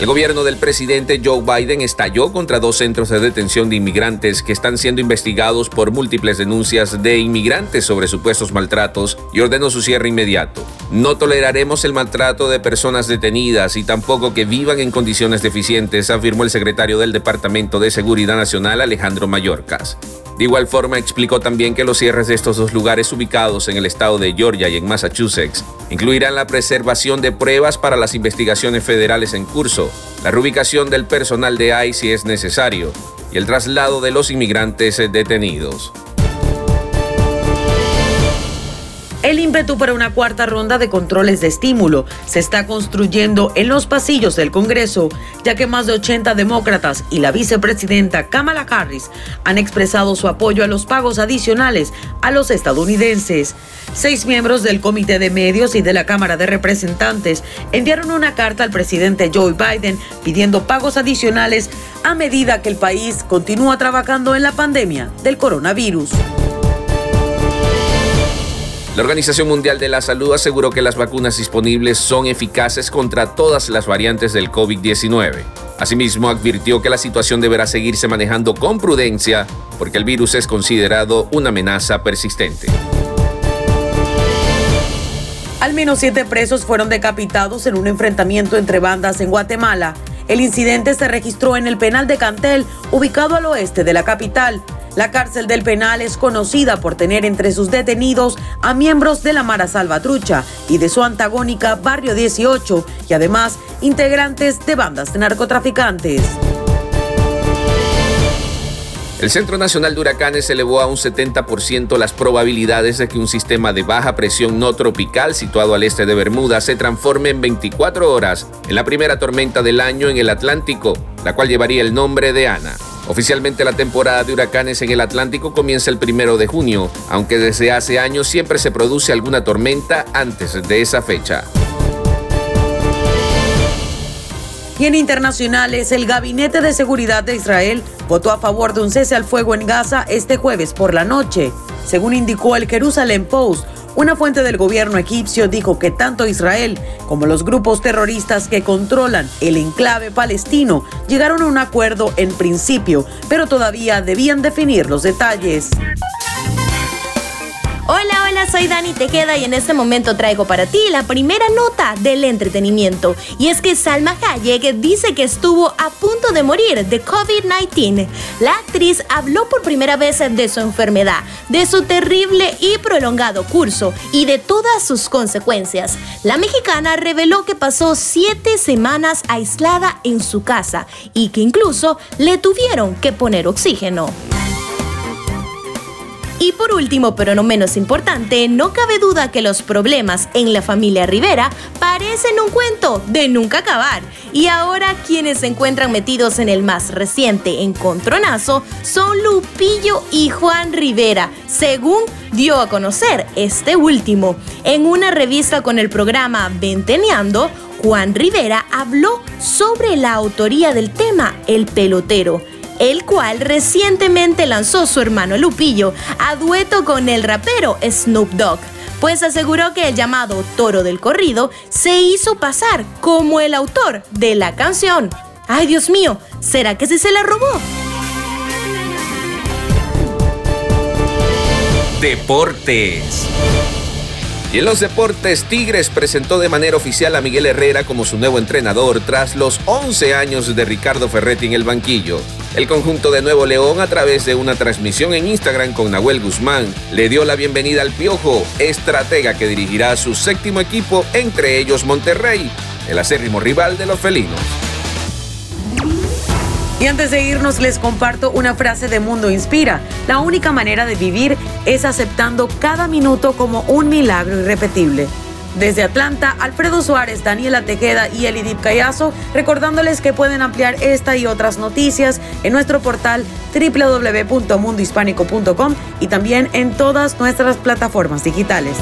El gobierno del presidente Joe Biden estalló contra dos centros de detención de inmigrantes que están siendo investigados por múltiples denuncias de inmigrantes sobre supuestos maltratos y ordenó su cierre inmediato. No toleraremos el maltrato de personas detenidas y tampoco que vivan en condiciones deficientes, afirmó el secretario del Departamento de Seguridad Nacional Alejandro Mayorkas. De igual forma, explicó también que los cierres de estos dos lugares ubicados en el estado de Georgia y en Massachusetts incluirán la preservación de pruebas para las investigaciones federales en curso, la reubicación del personal de ICE si es necesario y el traslado de los inmigrantes detenidos. El ímpetu para una cuarta ronda de controles de estímulo se está construyendo en los pasillos del Congreso, ya que más de 80 demócratas y la vicepresidenta Kamala Harris han expresado su apoyo a los pagos adicionales a los estadounidenses. Seis miembros del Comité de Medios y de la Cámara de Representantes enviaron una carta al presidente Joe Biden pidiendo pagos adicionales a medida que el país continúa trabajando en la pandemia del coronavirus. La Organización Mundial de la Salud aseguró que las vacunas disponibles son eficaces contra todas las variantes del COVID-19. Asimismo, advirtió que la situación deberá seguirse manejando con prudencia porque el virus es considerado una amenaza persistente. Al menos siete presos fueron decapitados en un enfrentamiento entre bandas en Guatemala. El incidente se registró en el penal de Cantel, ubicado al oeste de la capital. La cárcel del penal es conocida por tener entre sus detenidos a miembros de la Mara Salvatrucha y de su antagónica Barrio 18 y además integrantes de bandas de narcotraficantes. El Centro Nacional de Huracanes elevó a un 70% las probabilidades de que un sistema de baja presión no tropical situado al este de Bermuda se transforme en 24 horas en la primera tormenta del año en el Atlántico, la cual llevaría el nombre de Ana. Oficialmente la temporada de huracanes en el Atlántico comienza el primero de junio, aunque desde hace años siempre se produce alguna tormenta antes de esa fecha. Y en internacionales, el Gabinete de Seguridad de Israel votó a favor de un cese al fuego en Gaza este jueves por la noche. Según indicó el Jerusalem Post, una fuente del gobierno egipcio dijo que tanto Israel como los grupos terroristas que controlan el enclave palestino llegaron a un acuerdo en principio, pero todavía debían definir los detalles. Hola, hola, soy Dani Tejeda y en este momento traigo para ti la primera nota del entretenimiento. Y es que Salma Hayek dice que estuvo a punto de morir de COVID-19. La actriz habló por primera vez de su enfermedad, de su terrible y prolongado curso y de todas sus consecuencias. La mexicana reveló que pasó siete semanas aislada en su casa y que incluso le tuvieron que poner oxígeno. Y por último, pero no menos importante, no cabe duda que los problemas en la familia Rivera parecen un cuento de nunca acabar. Y ahora quienes se encuentran metidos en el más reciente encontronazo son Lupillo y Juan Rivera, según dio a conocer este último. En una revista con el programa Venteneando, Juan Rivera habló sobre la autoría del tema El pelotero el cual recientemente lanzó su hermano Lupillo a dueto con el rapero Snoop Dogg, pues aseguró que el llamado Toro del Corrido se hizo pasar como el autor de la canción. Ay Dios mío, ¿será que sí se la robó? Deportes. Y en los deportes, Tigres presentó de manera oficial a Miguel Herrera como su nuevo entrenador tras los 11 años de Ricardo Ferretti en el banquillo. El conjunto de Nuevo León, a través de una transmisión en Instagram con Nahuel Guzmán, le dio la bienvenida al Piojo, estratega que dirigirá su séptimo equipo, entre ellos Monterrey, el acérrimo rival de los felinos. Y antes de irnos les comparto una frase de Mundo Inspira. La única manera de vivir es aceptando cada minuto como un milagro irrepetible. Desde Atlanta, Alfredo Suárez, Daniela Tejeda y Elidip Cayazo, recordándoles que pueden ampliar esta y otras noticias en nuestro portal www.mundohispánico.com y también en todas nuestras plataformas digitales.